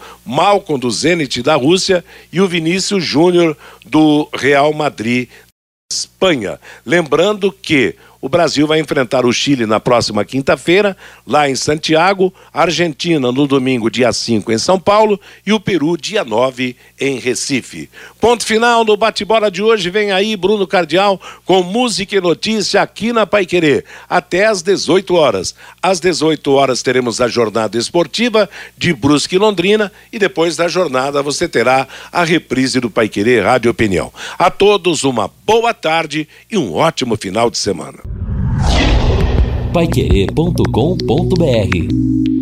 Malcom do Zenit da Rússia e o Vinícius Júnior do Real Madrid, Espanha. Lembrando que o Brasil vai enfrentar o Chile na próxima quinta-feira, lá em Santiago, Argentina no domingo, dia 5, em São Paulo, e o Peru, dia 9, em Recife. Ponto final no bate-bola de hoje. Vem aí Bruno Cardial com música e notícia aqui na Pai Querer, até às 18 horas. Às 18 horas teremos a jornada esportiva de Brusque Londrina e depois da jornada você terá a reprise do Pai Querer Rádio Opinião. A todos uma boa tarde e um ótimo final de semana
paiquerê.com.br